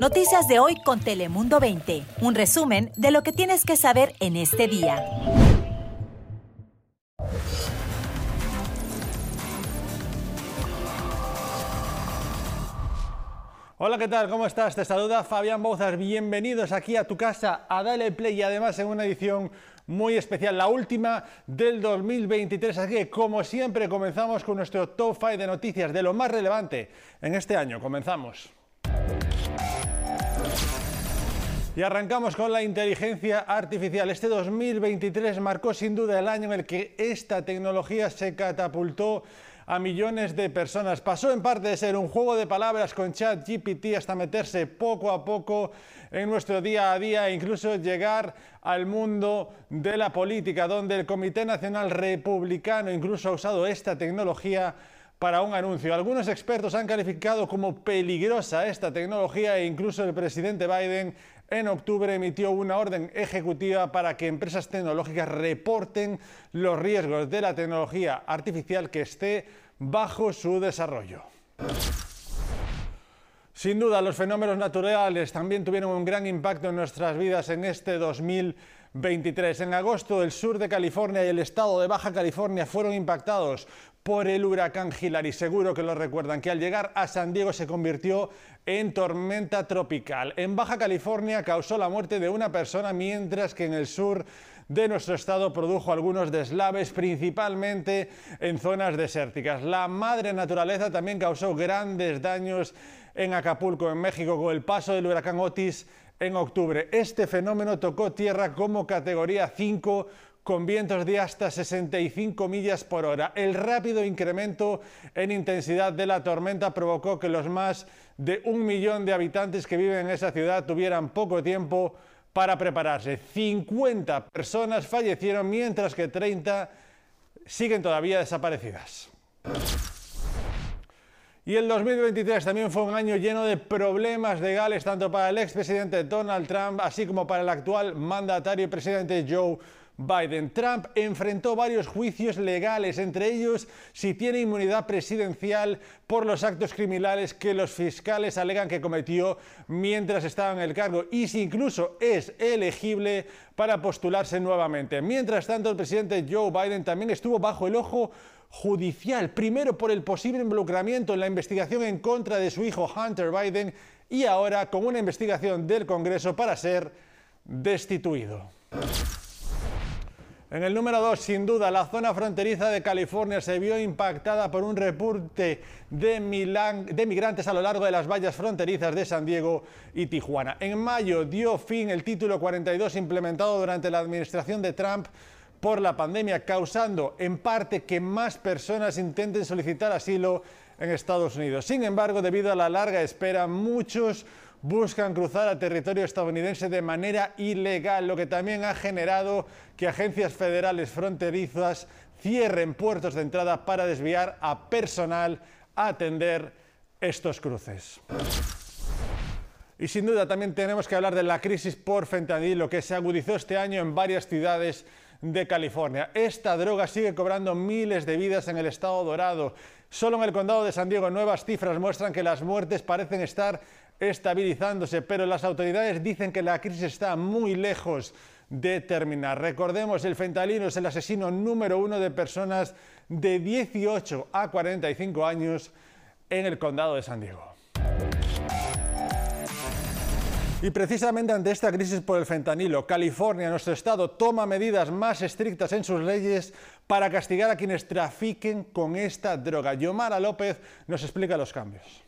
Noticias de hoy con Telemundo 20. Un resumen de lo que tienes que saber en este día. Hola, ¿qué tal? ¿Cómo estás? Te saluda Fabián Bouzas. Bienvenidos aquí a tu casa a Dale Play y además en una edición muy especial, la última del 2023. Así que, como siempre, comenzamos con nuestro top 5 de noticias de lo más relevante en este año. Comenzamos. Y arrancamos con la inteligencia artificial. Este 2023 marcó sin duda el año en el que esta tecnología se catapultó a millones de personas. Pasó en parte de ser un juego de palabras con chat GPT hasta meterse poco a poco en nuestro día a día e incluso llegar al mundo de la política, donde el Comité Nacional Republicano incluso ha usado esta tecnología para un anuncio. Algunos expertos han calificado como peligrosa esta tecnología e incluso el presidente Biden en octubre emitió una orden ejecutiva para que empresas tecnológicas reporten los riesgos de la tecnología artificial que esté bajo su desarrollo. Sin duda, los fenómenos naturales también tuvieron un gran impacto en nuestras vidas en este 2023. En agosto, el sur de California y el estado de Baja California fueron impactados por el huracán Hillary. Seguro que lo recuerdan, que al llegar a San Diego se convirtió en tormenta tropical. En Baja California causó la muerte de una persona, mientras que en el sur de nuestro estado produjo algunos deslaves, principalmente en zonas desérticas. La madre naturaleza también causó grandes daños en Acapulco, en México, con el paso del huracán Otis en octubre. Este fenómeno tocó tierra como categoría 5 con vientos de hasta 65 millas por hora. El rápido incremento en intensidad de la tormenta provocó que los más de un millón de habitantes que viven en esa ciudad tuvieran poco tiempo para prepararse. 50 personas fallecieron mientras que 30 siguen todavía desaparecidas. Y el 2023 también fue un año lleno de problemas legales tanto para el expresidente Donald Trump así como para el actual mandatario presidente Joe Biden. Trump enfrentó varios juicios legales, entre ellos si tiene inmunidad presidencial por los actos criminales que los fiscales alegan que cometió mientras estaba en el cargo y si incluso es elegible para postularse nuevamente. Mientras tanto, el presidente Joe Biden también estuvo bajo el ojo judicial, primero por el posible involucramiento en la investigación en contra de su hijo Hunter Biden y ahora con una investigación del Congreso para ser destituido. En el número 2, sin duda, la zona fronteriza de California se vio impactada por un repunte de, de, migrantes a lo largo de las vallas fronterizas de San Diego y Tijuana. En mayo dio fin el título 42 implementado durante la administración de Trump por la pandemia, causando en parte que más personas intenten solicitar asilo en Estados Unidos. Sin embargo, debido a la larga espera, muchos buscan cruzar a territorio estadounidense de manera ilegal, lo que también ha generado que agencias federales fronterizas cierren puertos de entrada para desviar a personal a atender estos cruces. Y sin duda también tenemos que hablar de la crisis por fentanilo que se agudizó este año en varias ciudades de California. Esta droga sigue cobrando miles de vidas en el estado dorado. Solo en el condado de San Diego nuevas cifras muestran que las muertes parecen estar estabilizándose, pero las autoridades dicen que la crisis está muy lejos de terminar. Recordemos, el fentanilo es el asesino número uno de personas de 18 a 45 años en el condado de San Diego. Y precisamente ante esta crisis por el fentanilo, California, nuestro estado, toma medidas más estrictas en sus leyes para castigar a quienes trafiquen con esta droga. Yomara López nos explica los cambios.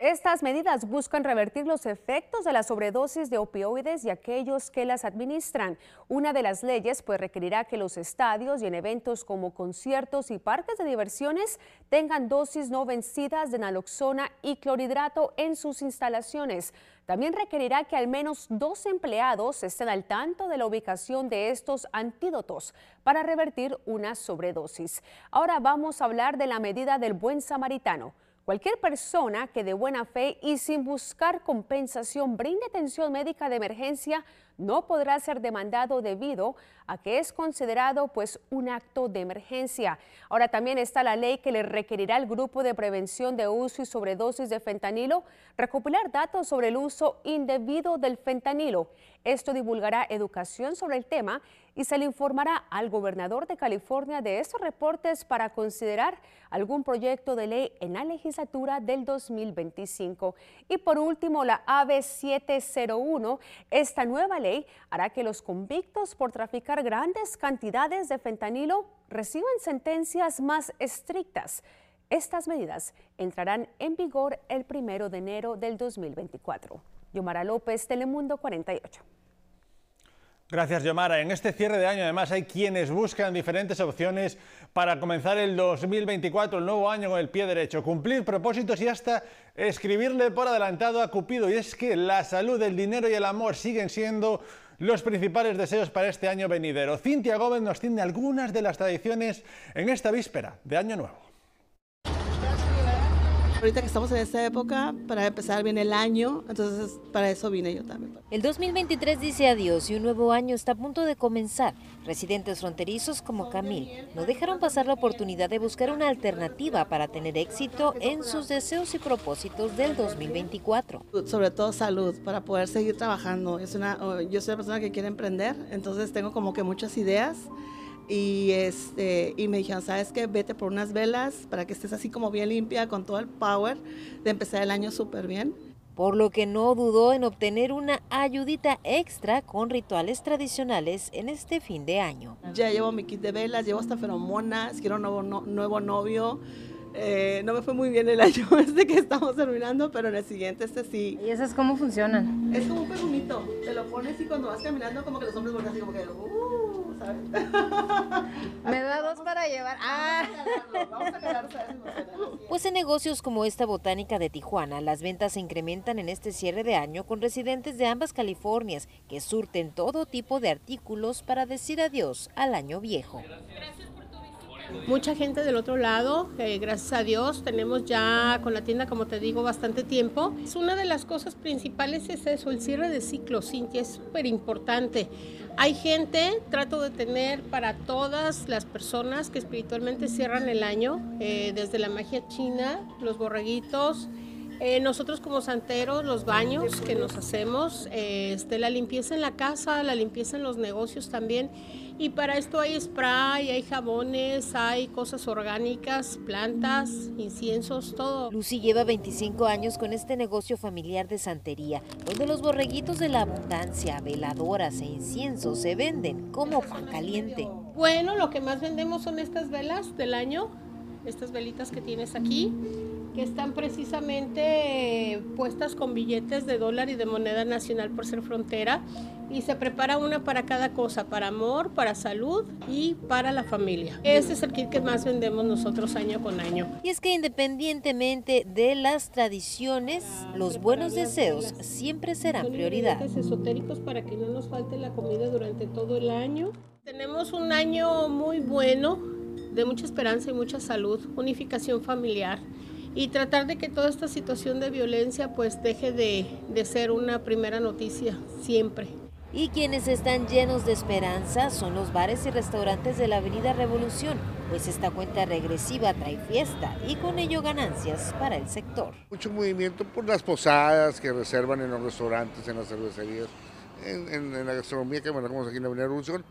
Estas medidas buscan revertir los efectos de la sobredosis de opioides y aquellos que las administran. Una de las leyes pues requerirá que los estadios y en eventos como conciertos y parques de diversiones tengan dosis no vencidas de naloxona y clorhidrato en sus instalaciones. También requerirá que al menos dos empleados estén al tanto de la ubicación de estos antídotos para revertir una sobredosis. Ahora vamos a hablar de la medida del buen samaritano. Cualquier persona que de buena fe y sin buscar compensación brinde atención médica de emergencia no podrá ser demandado debido a que es considerado pues un acto de emergencia. Ahora también está la ley que le requerirá al grupo de prevención de uso y sobredosis de fentanilo recopilar datos sobre el uso indebido del fentanilo. Esto divulgará educación sobre el tema y se le informará al gobernador de California de estos reportes para considerar algún proyecto de ley en la legislatura del 2025. Y por último, la AB 701, esta nueva ley hará que los convictos por traficar grandes cantidades de fentanilo reciban sentencias más estrictas. Estas medidas entrarán en vigor el primero de enero del 2024. Yomara López, Telemundo 48. Gracias, Yomara. En este cierre de año, además, hay quienes buscan diferentes opciones para comenzar el 2024, el nuevo año, con el pie derecho, cumplir propósitos y hasta escribirle por adelantado a Cupido. Y es que la salud, el dinero y el amor siguen siendo los principales deseos para este año venidero. Cintia Gómez nos tiene algunas de las tradiciones en esta víspera de Año Nuevo. Ahorita que estamos en esta época, para empezar bien el año, entonces para eso vine yo también. El 2023 dice adiós y un nuevo año está a punto de comenzar. Residentes fronterizos como Camil no dejaron pasar la oportunidad de buscar una alternativa para tener éxito en sus deseos y propósitos del 2024. Sobre todo salud, para poder seguir trabajando. Es una, yo soy una persona que quiere emprender, entonces tengo como que muchas ideas y, este, y me dijeron, ¿sabes qué? Vete por unas velas para que estés así como bien limpia, con todo el power de empezar el año súper bien. Por lo que no dudó en obtener una ayudita extra con rituales tradicionales en este fin de año. Ya llevo mi kit de velas, llevo hasta feromonas, quiero un nuevo, nuevo novio. Eh, no me fue muy bien el año este que estamos terminando, pero en el siguiente este sí. ¿Y esas cómo funcionan? Es como un perfumito, te lo pones y cuando vas caminando como que los hombres vuelven así como que... Uh, Me da dos para llevar. Ah. Pues en negocios como esta botánica de Tijuana, las ventas se incrementan en este cierre de año con residentes de ambas Californias que surten todo tipo de artículos para decir adiós al año viejo mucha gente del otro lado, eh, gracias a Dios, tenemos ya con la tienda, como te digo, bastante tiempo. Es una de las cosas principales es eso, el cierre de ciclo, Cintia, es súper importante. Hay gente, trato de tener para todas las personas que espiritualmente cierran el año, eh, desde la magia china, los borreguitos, eh, nosotros como santeros, los baños que nos hacemos, este, la limpieza en la casa, la limpieza en los negocios también. Y para esto hay spray, hay jabones, hay cosas orgánicas, plantas, inciensos, todo. Lucy lleva 25 años con este negocio familiar de santería, donde los borreguitos de la abundancia, veladoras e inciensos se venden como pan caliente. Bueno, lo que más vendemos son estas velas del año, estas velitas que tienes aquí que están precisamente puestas con billetes de dólar y de moneda nacional por ser frontera y se prepara una para cada cosa, para amor, para salud y para la familia. Ese es el kit que más vendemos nosotros año con año. Y es que independientemente de las tradiciones, los buenos deseos siempre serán Son prioridad. esotéricos para que no nos falte la comida durante todo el año. Tenemos un año muy bueno, de mucha esperanza y mucha salud, unificación familiar y tratar de que toda esta situación de violencia pues deje de, de ser una primera noticia siempre. Y quienes están llenos de esperanza son los bares y restaurantes de la Avenida Revolución, pues esta cuenta regresiva trae fiesta y con ello ganancias para el sector. Mucho movimiento por las posadas que reservan en los restaurantes, en las cervecerías, en, la gastronomía que manejamos aquí en la Avenida Revolución,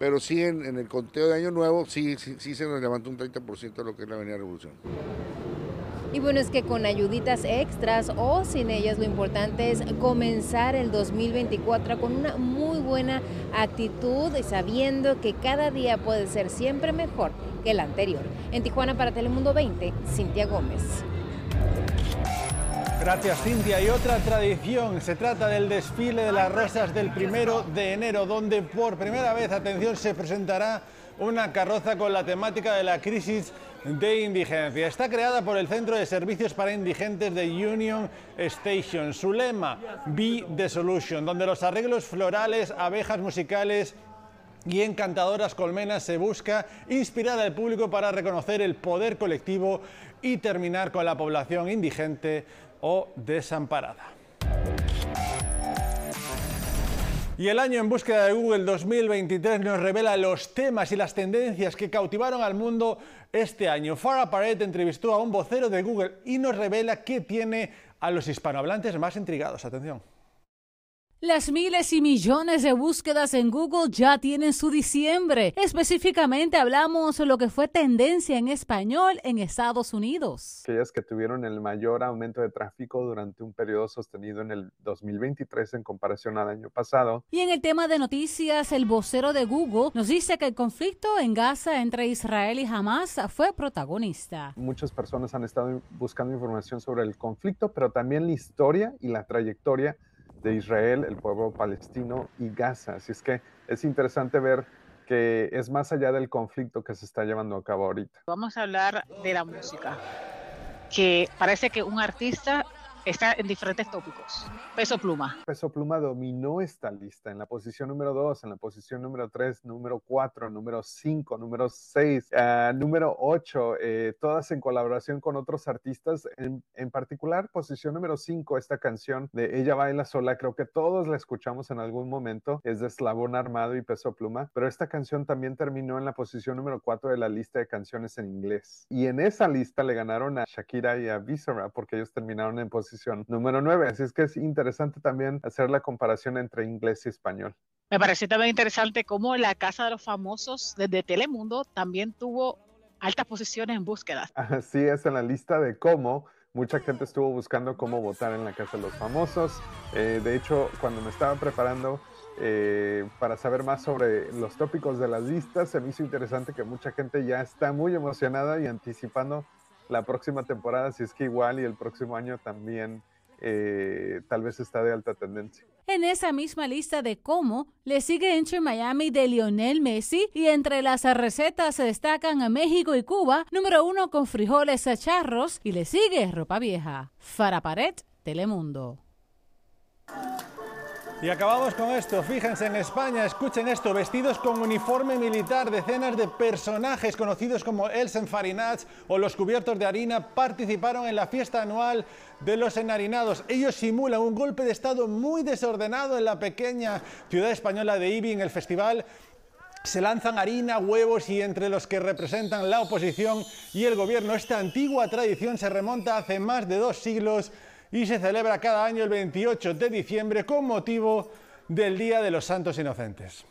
pero sí en, en el conteo de Año Nuevo sí, sí, sí se nos levanta un 30% de lo que es la Avenida Revolución. Y bueno, es que con ayuditas extras o sin ellas, lo importante es comenzar el 2024 con una muy buena actitud y sabiendo que cada día puede ser siempre mejor que el anterior. En Tijuana para Telemundo 20, Cintia Gómez. Gracias Cintia. Y otra tradición, se trata del desfile de las rosas del primero de enero, donde por primera vez, atención, se presentará una carroza con la temática de la crisis de indigencia. Está creada por el Centro de Servicios para Indigentes de Union Station. Su lema, Be the Solution, donde los arreglos florales, abejas musicales y encantadoras colmenas se busca inspirar al público para reconocer el poder colectivo y terminar con la población indigente o desamparada. Y el año en búsqueda de Google 2023 nos revela los temas y las tendencias que cautivaron al mundo este año. Farah Paret entrevistó a un vocero de Google y nos revela qué tiene a los hispanohablantes más intrigados. Atención. Las miles y millones de búsquedas en Google ya tienen su diciembre. Específicamente hablamos de lo que fue tendencia en español en Estados Unidos. Aquellas que tuvieron el mayor aumento de tráfico durante un periodo sostenido en el 2023 en comparación al año pasado. Y en el tema de noticias, el vocero de Google nos dice que el conflicto en Gaza entre Israel y Hamas fue protagonista. Muchas personas han estado buscando información sobre el conflicto, pero también la historia y la trayectoria de Israel, el pueblo palestino y Gaza. Así es que es interesante ver que es más allá del conflicto que se está llevando a cabo ahorita. Vamos a hablar de la música, que parece que un artista está en diferentes tópicos. Peso Pluma. Peso Pluma dominó esta lista en la posición número 2, en la posición número 3, número 4, número 5, número 6, ah, número 8, eh, todas en colaboración con otros artistas. En, en particular, posición número 5, esta canción de Ella Baila Sola, creo que todos la escuchamos en algún momento, es de Eslabón Armado y Peso Pluma, pero esta canción también terminó en la posición número 4 de la lista de canciones en inglés. Y en esa lista le ganaron a Shakira y a Visera porque ellos terminaron en posición número 9. Así es que es interesante también hacer la comparación entre inglés y español. Me pareció también interesante cómo la Casa de los Famosos desde Telemundo también tuvo altas posiciones en búsquedas. Así es, en la lista de cómo mucha gente estuvo buscando cómo votar en la Casa de los Famosos. Eh, de hecho, cuando me estaba preparando eh, para saber más sobre los tópicos de las listas, se me hizo interesante que mucha gente ya está muy emocionada y anticipando la próxima temporada, si es que igual y el próximo año también eh, tal vez está de alta tendencia. En esa misma lista de cómo le sigue Entre Miami de Lionel Messi y entre las recetas se destacan a México y Cuba, número uno con frijoles charros y le sigue ropa vieja. Faraparet, Telemundo. Y acabamos con esto, fíjense en España, escuchen esto, vestidos con uniforme militar, decenas de personajes conocidos como Els Enfarinats o los cubiertos de harina participaron en la fiesta anual de los enharinados. Ellos simulan un golpe de estado muy desordenado en la pequeña ciudad española de Ibi en el festival se lanzan harina, huevos y entre los que representan la oposición y el gobierno. Esta antigua tradición se remonta hace más de dos siglos y se celebra cada año el 28 de diciembre con motivo del Día de los Santos Inocentes.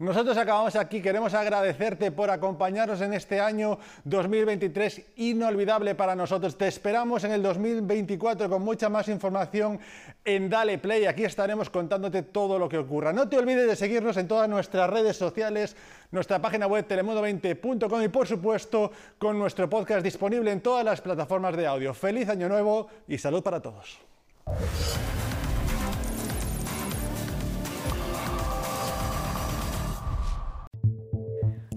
Nosotros acabamos aquí, queremos agradecerte por acompañarnos en este año 2023 inolvidable para nosotros. Te esperamos en el 2024 con mucha más información en Dale Play. Aquí estaremos contándote todo lo que ocurra. No te olvides de seguirnos en todas nuestras redes sociales, nuestra página web telemundo20.com y por supuesto con nuestro podcast disponible en todas las plataformas de audio. Feliz año nuevo y salud para todos.